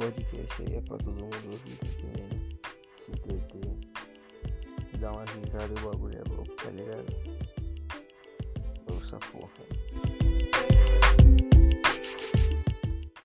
podcast aí é pra todo mundo ouvir tá também, se entreter, dar uma risada e o bagulho é louco, tá ligado? Ouça porra. aí.